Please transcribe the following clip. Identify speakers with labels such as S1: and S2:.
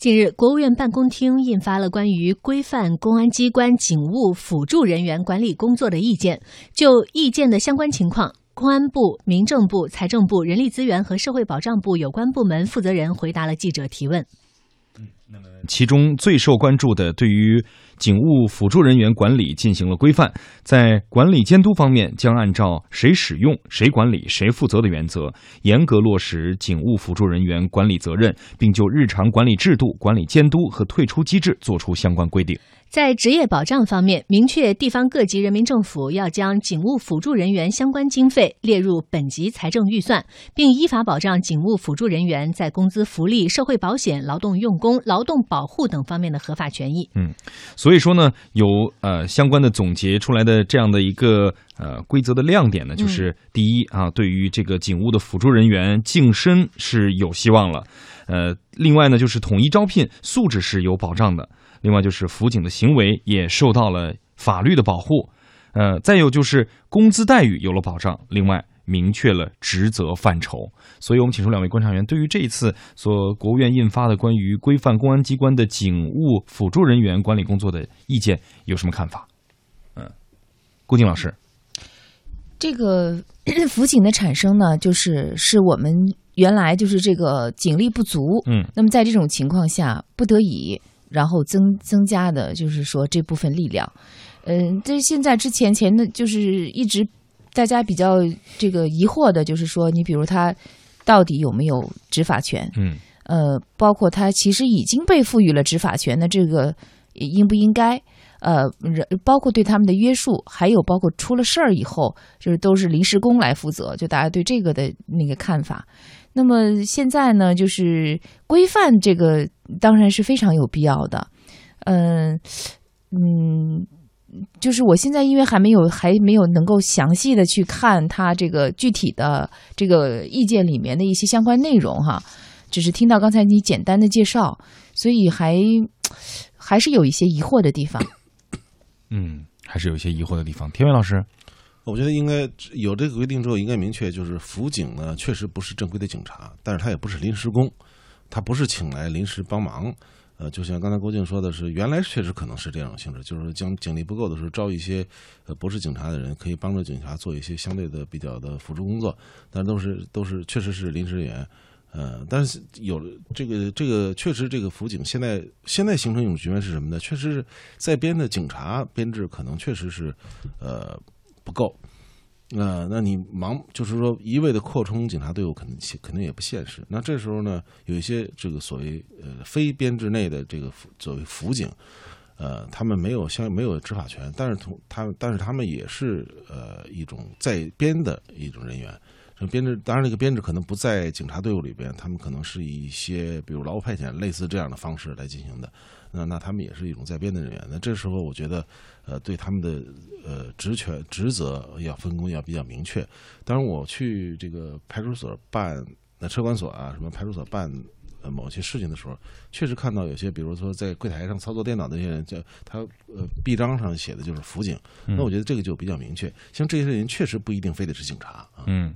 S1: 近日，国务院办公厅印发了关于规范公安机关警务辅助人员管理工作的意见。就意见的相关情况，公安部、民政部、财政部、人力资源和社会保障部有关部门负责人回答了记者提问。
S2: 其中最受关注的，对于警务辅助人员管理进行了规范，在管理监督方面，将按照谁使用、谁管理、谁负责的原则，严格落实警务辅助人员管理责任，并就日常管理制度、管理监督和退出机制作出相关规定。
S1: 在职业保障方面，明确地方各级人民政府要将警务辅助人员相关经费列入本级财政预算，并依法保障警务辅助人员在工资福利、社会保险、劳动用工、劳动保护等方面的合法权益。
S2: 嗯，所以说呢，有呃相关的总结出来的这样的一个呃规则的亮点呢，就是第一啊，对于这个警务的辅助人员晋升是有希望了，呃，另外呢，就是统一招聘，素质是有保障的。另外就是辅警的行为也受到了法律的保护，呃，再有就是工资待遇有了保障，另外明确了职责范畴。所以我们请出两位观察员，对于这一次所国务院印发的关于规范公安机关的警务辅助人员管理工作的意见有什么看法？嗯，顾静老师，
S3: 这个辅警的产生呢，就是是我们原来就是这个警力不足，
S2: 嗯，
S3: 那么在这种情况下不得已。然后增增加的就是说这部分力量，嗯，这现在之前前的就是一直大家比较这个疑惑的，就是说你比如他到底有没有执法权？
S2: 嗯，
S3: 呃，包括他其实已经被赋予了执法权的这个应不应该？呃，包括对他们的约束，还有包括出了事儿以后，就是都是临时工来负责，就大家对这个的那个看法。那么现在呢，就是规范这个当然是非常有必要的。嗯嗯，就是我现在因为还没有还没有能够详细的去看他这个具体的这个意见里面的一些相关内容哈，只是听到刚才你简单的介绍，所以还还是有一些疑惑的地方。
S2: 嗯，还是有一些疑惑的地方。天伟老师，
S4: 我觉得应该有这个规定之后，应该明确，就是辅警呢，确实不是正规的警察，但是他也不是临时工，他不是请来临时帮忙。呃，就像刚才郭靖说的是，原来确实可能是这种性质，就是将警力不够的时候，招一些呃不是警察的人，可以帮助警察做一些相对的比较的辅助工作，但都是都是确实是临时人员。呃，但是有这个这个确实这个辅警现在现在形成一种局面是什么呢？确实是在编的警察编制可能确实是呃不够。那那你忙就是说一味的扩充警察队伍，肯定肯定也不现实。那这时候呢，有一些这个所谓呃非编制内的这个作为辅警，呃，他们没有相没有执法权，但是同他但是他们也是呃一种在编的一种人员。编制当然，这个编制可能不在警察队伍里边，他们可能是以一些比如劳务派遣类似这样的方式来进行的。那那他们也是一种在编的人员。那这时候我觉得，呃，对他们的呃职权职责要分工要比较明确。当然，我去这个派出所办那车管所啊，什么派出所办呃某些事情的时候，确实看到有些，比如说在柜台上操作电脑的那些人，叫他呃臂章上写的就是辅警。那我觉得这个就比较明确。像这些人确实不一定非得是警察啊。
S2: 嗯。